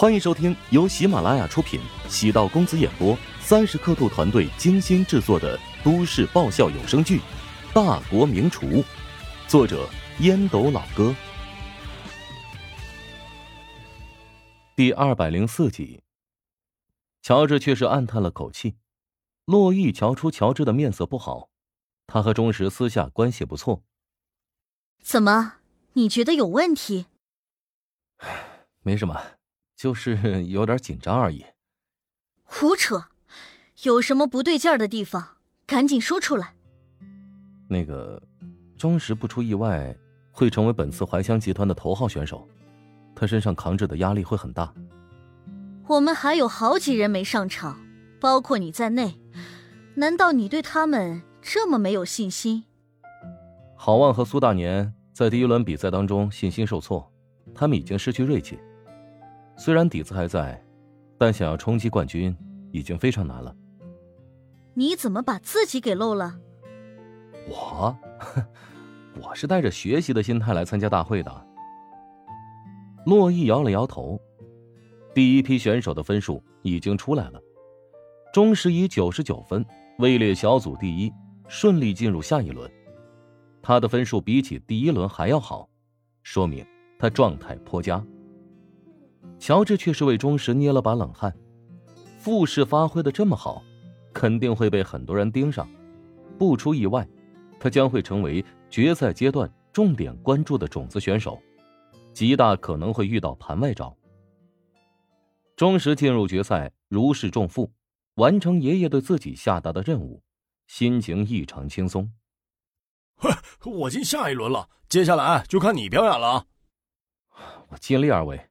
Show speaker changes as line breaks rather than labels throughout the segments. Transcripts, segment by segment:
欢迎收听由喜马拉雅出品、喜道公子演播、三十刻度团队精心制作的都市爆笑有声剧《大国名厨》，作者烟斗老哥，第二百零四集。乔治却是暗叹了口气。洛毅瞧出乔治的面色不好，他和钟石私下关系不错。
怎么？你觉得有问题？
没什么。就是有点紧张而已。
胡扯！有什么不对劲儿的地方，赶紧说出来。
那个，钟石不出意外会成为本次怀乡集团的头号选手，他身上扛着的压力会很大。
我们还有好几人没上场，包括你在内，难道你对他们这么没有信心？
郝望和苏大年在第一轮比赛当中信心受挫，他们已经失去锐气。虽然底子还在，但想要冲击冠军已经非常难了。
你怎么把自己给漏了？
我，我是带着学习的心态来参加大会的。洛毅摇了摇头。第一批选手的分数已经出来了，钟石以九十九分位列小组第一，顺利进入下一轮。他的分数比起第一轮还要好，说明他状态颇佳。乔治却是为钟石捏了把冷汗，复试发挥的这么好，肯定会被很多人盯上。不出意外，他将会成为决赛阶段重点关注的种子选手，极大可能会遇到盘外招。钟石进入决赛如释重负，完成爷爷对自己下达的任务，心情异常轻松。
哼，我进下一轮了，接下来就看你表演了。
我尽力而为。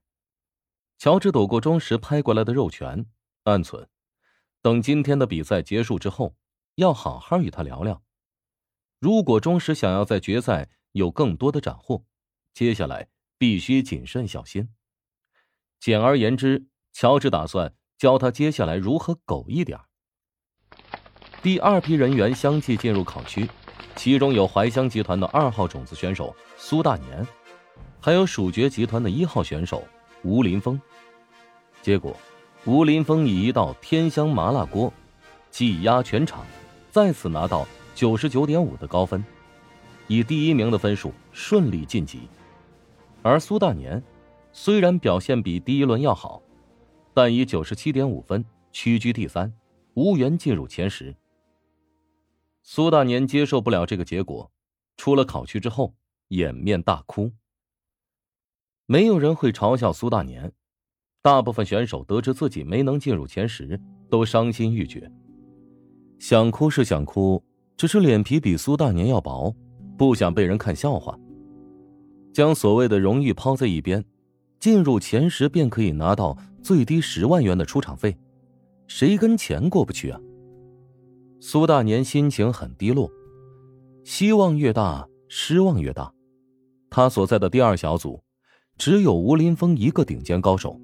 乔治躲过钟石拍过来的肉拳，暗存：等今天的比赛结束之后，要好好与他聊聊。如果钟石想要在决赛有更多的斩获，接下来必须谨慎小心。简而言之，乔治打算教他接下来如何苟一点。第二批人员相继进入考区，其中有怀香集团的二号种子选手苏大年，还有蜀爵集团的一号选手。吴林峰，结果，吴林峰以一道天香麻辣锅，技压全场，再次拿到九十九点五的高分，以第一名的分数顺利晋级。而苏大年，虽然表现比第一轮要好，但以九十七点五分屈居第三，无缘进入前十。苏大年接受不了这个结果，出了考区之后掩面大哭。没有人会嘲笑苏大年，大部分选手得知自己没能进入前十，都伤心欲绝。想哭是想哭，只是脸皮比苏大年要薄，不想被人看笑话。将所谓的荣誉抛在一边，进入前十便可以拿到最低十万元的出场费，谁跟钱过不去啊？苏大年心情很低落，希望越大，失望越大。他所在的第二小组。只有吴林峰一个顶尖高手，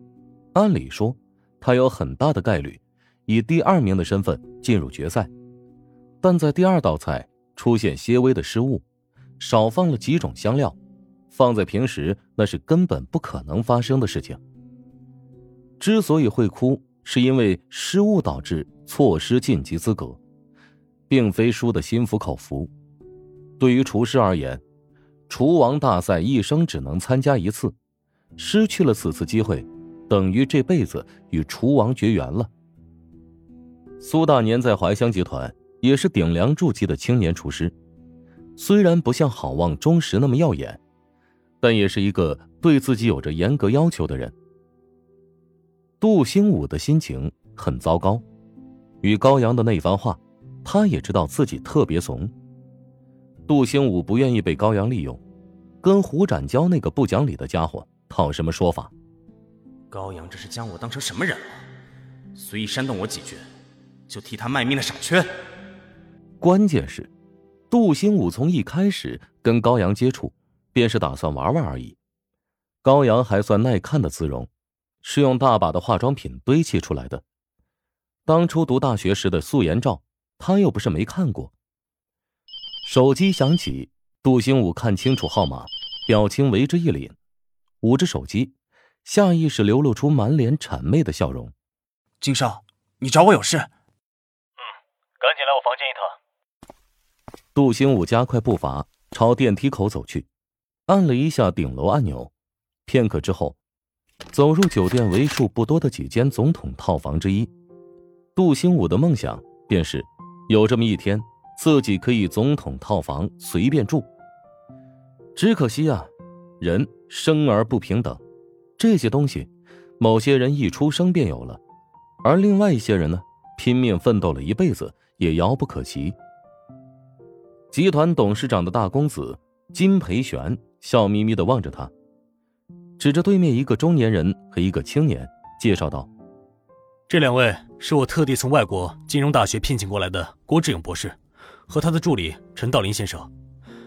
按理说，他有很大的概率以第二名的身份进入决赛，但在第二道菜出现些微的失误，少放了几种香料，放在平时那是根本不可能发生的事情。之所以会哭，是因为失误导致错失晋级资格，并非输得心服口服。对于厨师而言，厨王大赛一生只能参加一次。失去了此次机会，等于这辈子与厨王绝缘了。苏大年在怀香集团也是顶梁柱级的青年厨师，虽然不像郝望、钟石那么耀眼，但也是一个对自己有着严格要求的人。杜兴武的心情很糟糕，与高阳的那番话，他也知道自己特别怂。杜兴武不愿意被高阳利用，跟胡展娇那个不讲理的家伙。讨什么说法？
高阳这是将我当成什么人了？随意煽动我几句，就替他卖命的傻缺。
关键是，杜兴武从一开始跟高阳接触，便是打算玩玩而已。高阳还算耐看的姿容，是用大把的化妆品堆砌出来的。当初读大学时的素颜照，他又不是没看过。手机响起，杜兴武看清楚号码，表情为之一凛。捂着手机，下意识流露出满脸谄媚的笑容。
金少，你找我有事？
嗯，赶紧来我房间一趟。
杜兴武加快步伐朝电梯口走去，按了一下顶楼按钮，片刻之后，走入酒店为数不多的几间总统套房之一。杜兴武的梦想便是有这么一天，自己可以总统套房随便住。只可惜啊，人生而不平等，这些东西，某些人一出生便有了，而另外一些人呢，拼命奋斗了一辈子也遥不可及。集团董事长的大公子金培玄笑眯眯的望着他，指着对面一个中年人和一个青年，介绍道：“
这两位是我特地从外国金融大学聘请过来的郭志勇博士，和他的助理陈道林先生。”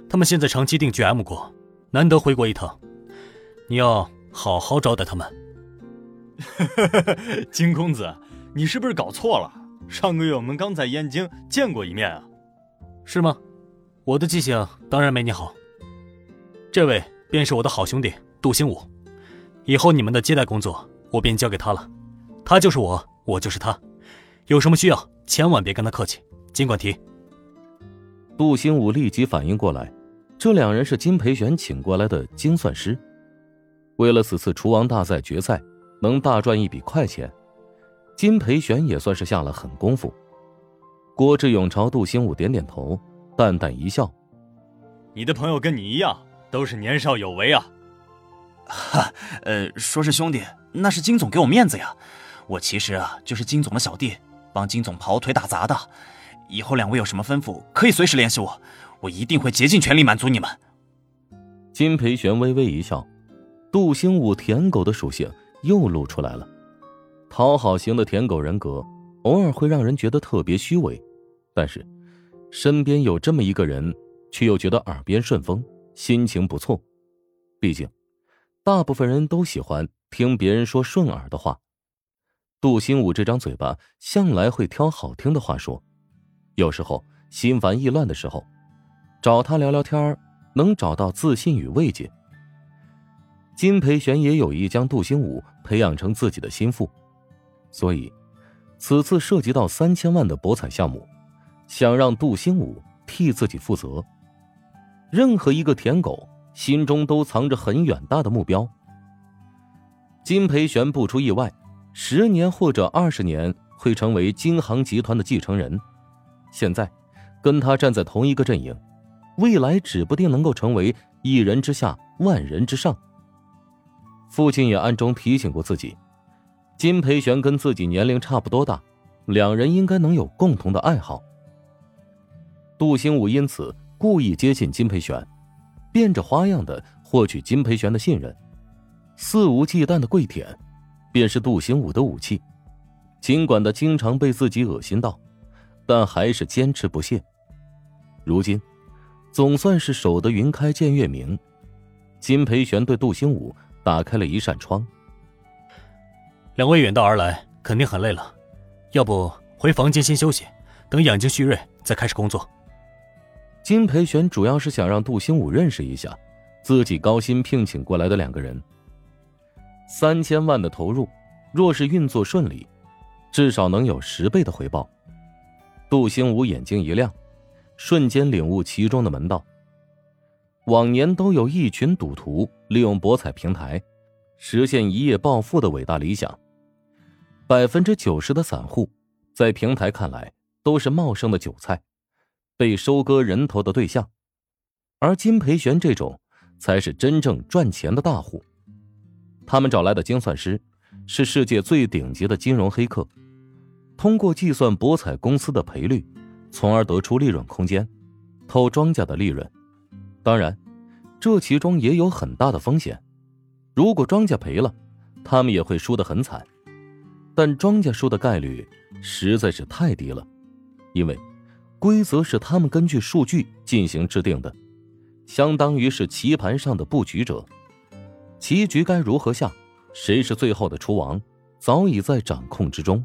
他们现在长期定居 M 国，难得回国一趟，你要好好招待他们。
金公子，你是不是搞错了？上个月我们刚在燕京见过一面啊。
是吗？我的记性当然没你好。这位便是我的好兄弟杜兴武，以后你们的接待工作我便交给他了。他就是我，我就是他，有什么需要千万别跟他客气，尽管提。
杜兴武立即反应过来。这两人是金培玄请过来的精算师，为了此次厨王大赛决赛能大赚一笔快钱，金培玄也算是下了狠功夫。郭志勇朝杜兴武点点头，淡淡一笑：“
你的朋友跟你一样，都是年少有为啊。”“
哈，呃，说是兄弟，那是金总给我面子呀。我其实啊，就是金总的小弟，帮金总跑腿打杂的。以后两位有什么吩咐，可以随时联系我。”我一定会竭尽全力满足你们。
金培玄微微一笑，杜兴武舔狗的属性又露出来了。讨好型的舔狗人格，偶尔会让人觉得特别虚伪，但是身边有这么一个人，却又觉得耳边顺风，心情不错。毕竟，大部分人都喜欢听别人说顺耳的话。杜兴武这张嘴巴向来会挑好听的话说，有时候心烦意乱的时候。找他聊聊天能找到自信与慰藉。金培玄也有意将杜兴武培养成自己的心腹，所以此次涉及到三千万的博彩项目，想让杜兴武替自己负责。任何一个舔狗心中都藏着很远大的目标。金培玄不出意外，十年或者二十年会成为金航集团的继承人。现在，跟他站在同一个阵营。未来指不定能够成为一人之下，万人之上。父亲也暗中提醒过自己，金培玄跟自己年龄差不多大，两人应该能有共同的爱好。杜兴武因此故意接近金培玄，变着花样的获取金培玄的信任，肆无忌惮的跪舔，便是杜兴武的武器。尽管他经常被自己恶心到，但还是坚持不懈。如今。总算是守得云开见月明，金培玄对杜兴武打开了一扇窗。
两位远道而来，肯定很累了，要不回房间先休息，等养精蓄锐再开始工作。
金培玄主要是想让杜兴武认识一下自己高薪聘请过来的两个人。三千万的投入，若是运作顺利，至少能有十倍的回报。杜兴武眼睛一亮。瞬间领悟其中的门道。往年都有一群赌徒利用博彩平台实现一夜暴富的伟大理想，百分之九十的散户在平台看来都是茂盛的韭菜，被收割人头的对象，而金培玄这种才是真正赚钱的大户。他们找来的精算师是世界最顶级的金融黑客，通过计算博彩公司的赔率。从而得出利润空间，偷庄家的利润。当然，这其中也有很大的风险。如果庄家赔了，他们也会输得很惨。但庄家输的概率实在是太低了，因为规则是他们根据数据进行制定的，相当于是棋盘上的布局者。棋局该如何下，谁是最后的厨王，早已在掌控之中。